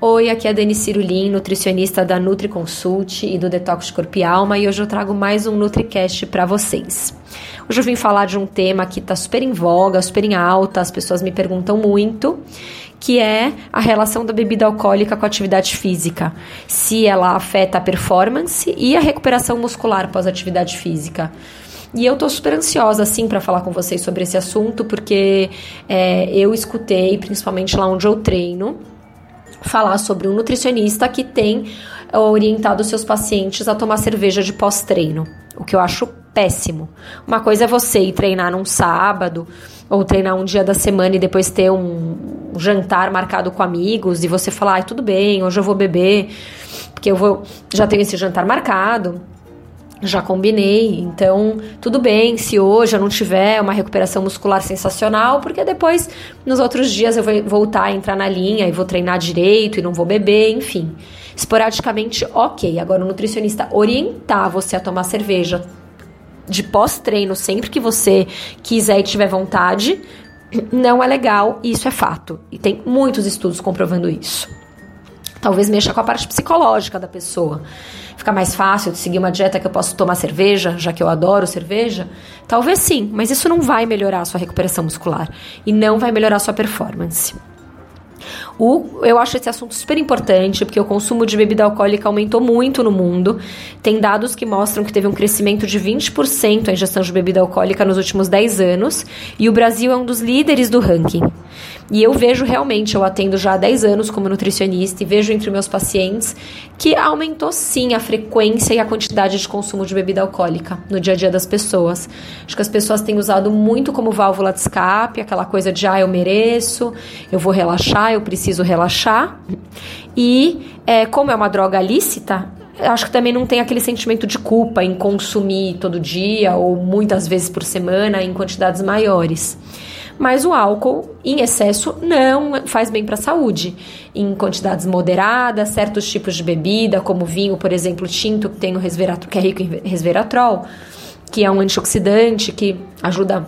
Oi, aqui é a Dani Cirulin, nutricionista da Nutri Consult e do Detox Corpo e Alma, e hoje eu trago mais um NutriCast para vocês. Hoje eu vim falar de um tema que está super em voga, super em alta, as pessoas me perguntam muito, que é a relação da bebida alcoólica com a atividade física. Se ela afeta a performance e a recuperação muscular pós-atividade física. E eu tô super ansiosa, assim, para falar com vocês sobre esse assunto, porque é, eu escutei, principalmente lá onde eu treino, falar sobre um nutricionista que tem eh, orientado seus pacientes a tomar cerveja de pós-treino, o que eu acho péssimo. Uma coisa é você ir treinar num sábado ou treinar um dia da semana e depois ter um jantar marcado com amigos e você falar, ai, tudo bem, hoje eu vou beber, porque eu vou já tenho esse jantar marcado já combinei, então tudo bem se hoje eu não tiver uma recuperação muscular sensacional, porque depois nos outros dias eu vou voltar a entrar na linha e vou treinar direito e não vou beber, enfim. Esporadicamente, ok. Agora, o nutricionista orientar você a tomar cerveja de pós-treino sempre que você quiser e tiver vontade, não é legal, isso é fato. E tem muitos estudos comprovando isso. Talvez mexa com a parte psicológica da pessoa. Fica mais fácil de seguir uma dieta que eu posso tomar cerveja, já que eu adoro cerveja? Talvez sim, mas isso não vai melhorar a sua recuperação muscular e não vai melhorar a sua performance. O, eu acho esse assunto super importante, porque o consumo de bebida alcoólica aumentou muito no mundo. Tem dados que mostram que teve um crescimento de 20% a ingestão de bebida alcoólica nos últimos 10 anos, e o Brasil é um dos líderes do ranking. E eu vejo realmente, eu atendo já há 10 anos como nutricionista e vejo entre meus pacientes que aumentou sim a frequência e a quantidade de consumo de bebida alcoólica no dia a dia das pessoas. Acho que as pessoas têm usado muito como válvula de escape, aquela coisa de ah, eu mereço, eu vou relaxar, eu preciso relaxar. E é, como é uma droga lícita, acho que também não tem aquele sentimento de culpa em consumir todo dia ou muitas vezes por semana em quantidades maiores. Mas o álcool em excesso não faz bem para a saúde. Em quantidades moderadas, certos tipos de bebida, como vinho, por exemplo, tinto, que tem o resveratrol, que é rico em resveratrol, que é um antioxidante que ajuda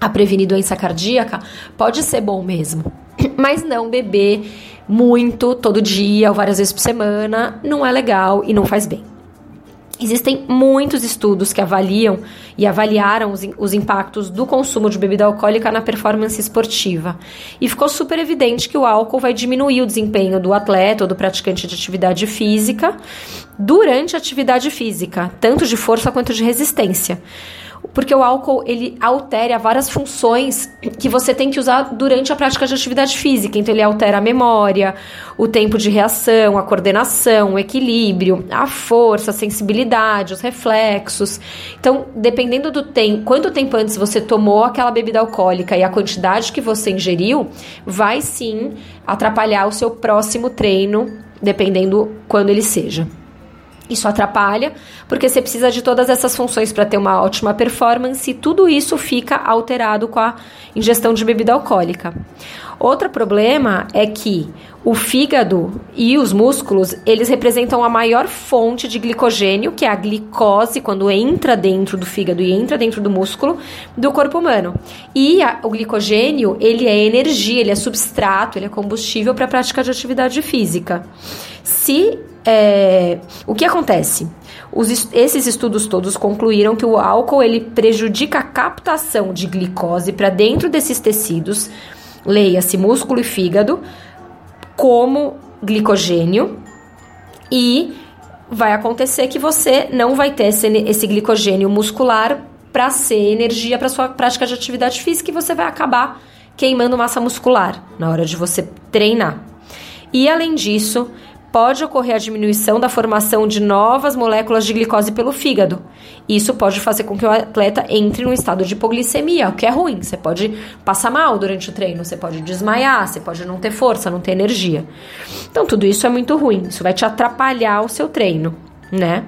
a prevenir doença cardíaca, pode ser bom mesmo. Mas não beber muito todo dia ou várias vezes por semana não é legal e não faz bem. Existem muitos estudos que avaliam e avaliaram os, os, impactos do consumo de bebida alcoólica na performance esportiva. E ficou super evidente que o álcool vai diminuir o desempenho do atleta ou do praticante de atividade física durante a atividade física, tanto de força quanto de resistência porque o álcool ele altera várias funções que você tem que usar durante a prática de atividade física. Então ele altera a memória, o tempo de reação, a coordenação, o equilíbrio, a força, a sensibilidade, os reflexos. Então, dependendo do tempo, quanto tempo antes você tomou aquela bebida alcoólica e a quantidade que você ingeriu, vai sim atrapalhar o seu próximo treino, dependendo quando ele seja. Isso atrapalha, porque você precisa de todas essas funções para ter uma ótima performance e tudo isso fica alterado com a ingestão de bebida alcoólica. Outro problema é que o fígado e os músculos, eles representam a maior fonte de glicogênio, que é a glicose, quando entra dentro do fígado e entra dentro do músculo do corpo humano. E a, o glicogênio, ele é energia, ele é substrato, ele é combustível para a prática de atividade física. Se é, o que acontece? Os, esses estudos todos concluíram que o álcool ele prejudica a captação de glicose para dentro desses tecidos, leia-se músculo e fígado, como glicogênio, e vai acontecer que você não vai ter esse, esse glicogênio muscular para ser energia para sua prática de atividade física e você vai acabar queimando massa muscular na hora de você treinar. E além disso, pode ocorrer a diminuição da formação de novas moléculas de glicose pelo fígado. Isso pode fazer com que o atleta entre num estado de hipoglicemia, o que é ruim. Você pode passar mal durante o treino, você pode desmaiar, você pode não ter força, não ter energia. Então, tudo isso é muito ruim. Isso vai te atrapalhar o seu treino, né?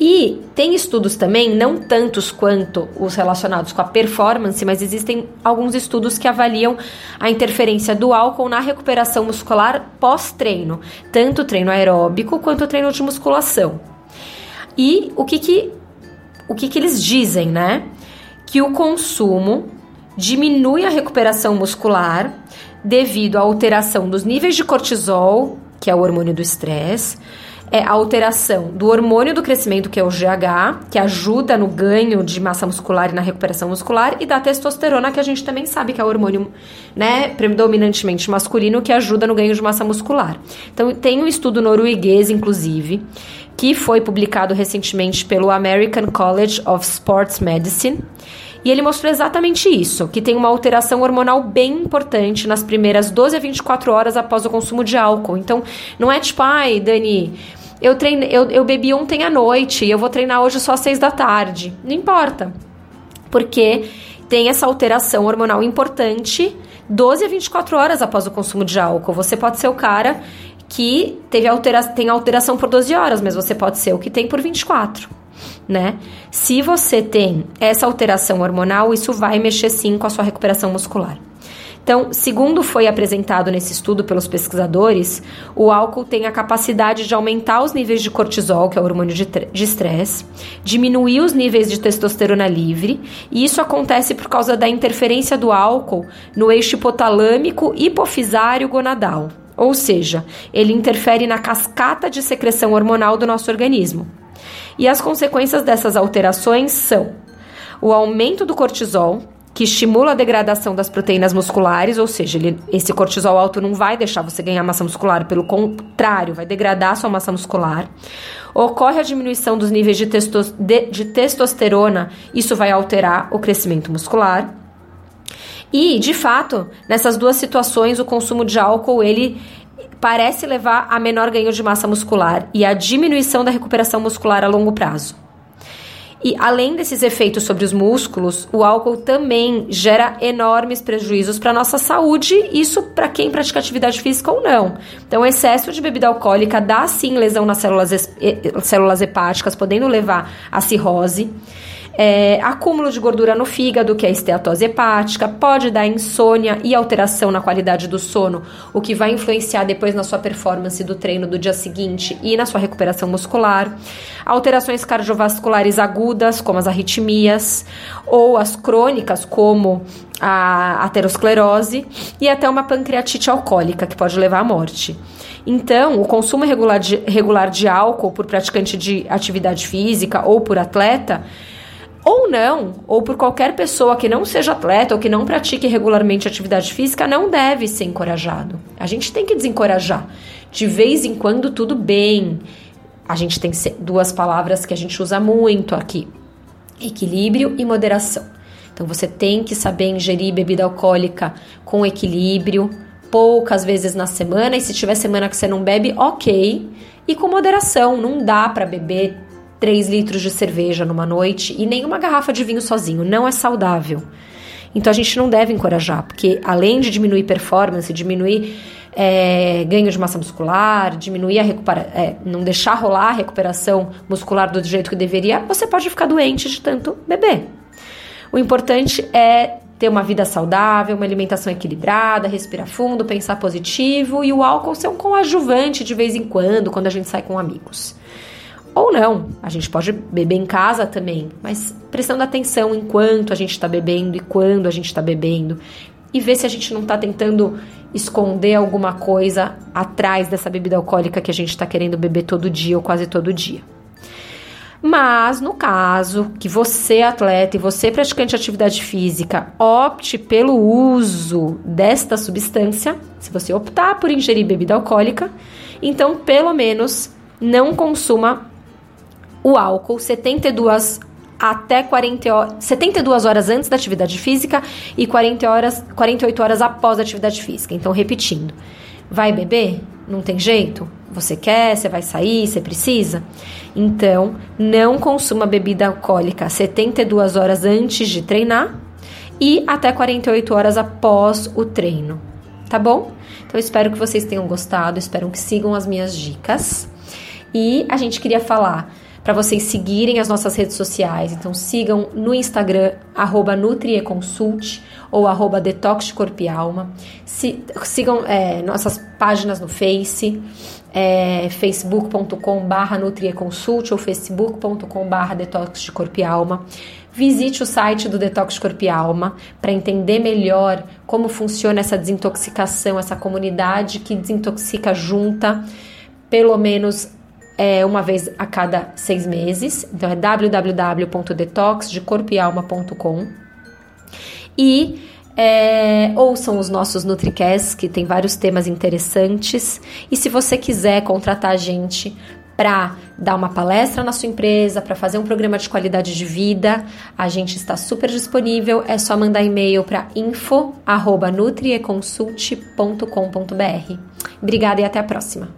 E tem estudos também, não tantos quanto os relacionados com a performance, mas existem alguns estudos que avaliam a interferência do álcool na recuperação muscular pós-treino, tanto treino aeróbico quanto treino de musculação. E o que que, o que, que eles dizem, né? Que o consumo diminui a recuperação muscular devido à alteração dos níveis de cortisol, que é o hormônio do estresse, é a alteração do hormônio do crescimento, que é o GH, que ajuda no ganho de massa muscular e na recuperação muscular, e da testosterona, que a gente também sabe que é o hormônio, né, predominantemente masculino, que ajuda no ganho de massa muscular. Então, tem um estudo norueguês, inclusive, que foi publicado recentemente pelo American College of Sports Medicine. E ele mostrou exatamente isso, que tem uma alteração hormonal bem importante nas primeiras 12 a 24 horas após o consumo de álcool. Então, não é tipo, ai, Dani, eu, treine, eu, eu bebi ontem à noite e eu vou treinar hoje só às seis da tarde. Não importa. Porque tem essa alteração hormonal importante 12 a 24 horas após o consumo de álcool. Você pode ser o cara que teve altera tem alteração por 12 horas, mas você pode ser o que tem por 24, né? Se você tem essa alteração hormonal, isso vai mexer sim com a sua recuperação muscular. Então, segundo foi apresentado nesse estudo pelos pesquisadores, o álcool tem a capacidade de aumentar os níveis de cortisol, que é o hormônio de estresse, diminuir os níveis de testosterona livre, e isso acontece por causa da interferência do álcool no eixo hipotalâmico hipofisário gonadal. Ou seja, ele interfere na cascata de secreção hormonal do nosso organismo. E as consequências dessas alterações são o aumento do cortisol, que estimula a degradação das proteínas musculares, ou seja, ele, esse cortisol alto não vai deixar você ganhar massa muscular, pelo contrário, vai degradar sua massa muscular. Ocorre a diminuição dos níveis de, de, de testosterona, isso vai alterar o crescimento muscular. E, de fato, nessas duas situações, o consumo de álcool ele parece levar a menor ganho de massa muscular e a diminuição da recuperação muscular a longo prazo. E além desses efeitos sobre os músculos, o álcool também gera enormes prejuízos para a nossa saúde, isso para quem pratica atividade física ou não. Então, o excesso de bebida alcoólica dá sim lesão nas células, células hepáticas, podendo levar à cirrose é, acúmulo de gordura no fígado, que é esteatose hepática, pode dar insônia e alteração na qualidade do sono, o que vai influenciar depois na sua performance do treino do dia seguinte e na sua recuperação muscular. Alterações cardiovasculares agudas, como as arritmias, ou as crônicas, como a aterosclerose, e até uma pancreatite alcoólica, que pode levar à morte. Então, o consumo regular de, regular de álcool por praticante de atividade física ou por atleta ou não, ou por qualquer pessoa que não seja atleta ou que não pratique regularmente atividade física, não deve ser encorajado. A gente tem que desencorajar. De vez em quando, tudo bem. A gente tem duas palavras que a gente usa muito aqui: equilíbrio e moderação. Então, você tem que saber ingerir bebida alcoólica com equilíbrio, poucas vezes na semana. E se tiver semana que você não bebe, ok. E com moderação, não dá para beber 3 litros de cerveja numa noite e nenhuma garrafa de vinho sozinho. Não é saudável. Então a gente não deve encorajar, porque além de diminuir performance, diminuir é, ganho de massa muscular, diminuir a recuperação, é, não deixar rolar a recuperação muscular do jeito que deveria, você pode ficar doente de tanto beber. O importante é ter uma vida saudável, uma alimentação equilibrada, respirar fundo, pensar positivo e o álcool ser um coadjuvante de vez em quando, quando a gente sai com amigos. Ou não, a gente pode beber em casa também, mas prestando atenção enquanto a gente está bebendo e quando a gente está bebendo. E ver se a gente não está tentando esconder alguma coisa atrás dessa bebida alcoólica que a gente está querendo beber todo dia ou quase todo dia. Mas no caso que você, atleta e você, praticante de atividade física, opte pelo uso desta substância, se você optar por ingerir bebida alcoólica, então pelo menos não consuma o álcool 72 até 40 horas, 72 horas antes da atividade física e 40 horas, 48 horas após a atividade física. Então, repetindo, vai beber? Não tem jeito? Você quer, você vai sair, você precisa? Então, não consuma bebida alcoólica 72 horas antes de treinar e até 48 horas após o treino, tá bom? Então, espero que vocês tenham gostado, espero que sigam as minhas dicas. E a gente queria falar para vocês seguirem as nossas redes sociais. Então sigam no Instagram, arroba Nutrieconsult ou arroba Detox Corpo e Alma. Sigam é, nossas páginas no Face, é, facebook.com barra Nutrieconsult ou facebook.com barra Detox de Corpo e Alma. Visite o site do Detox Corpo e Alma para entender melhor como funciona essa desintoxicação, essa comunidade que desintoxica junta pelo menos é, uma vez a cada seis meses. Então é www.detoxdecorpoealma.com e é, ouçam os nossos NutriCasts, que tem vários temas interessantes. E se você quiser contratar a gente para dar uma palestra na sua empresa, para fazer um programa de qualidade de vida, a gente está super disponível. É só mandar e-mail para info@nutrieconsult.com.br. Obrigada e até a próxima.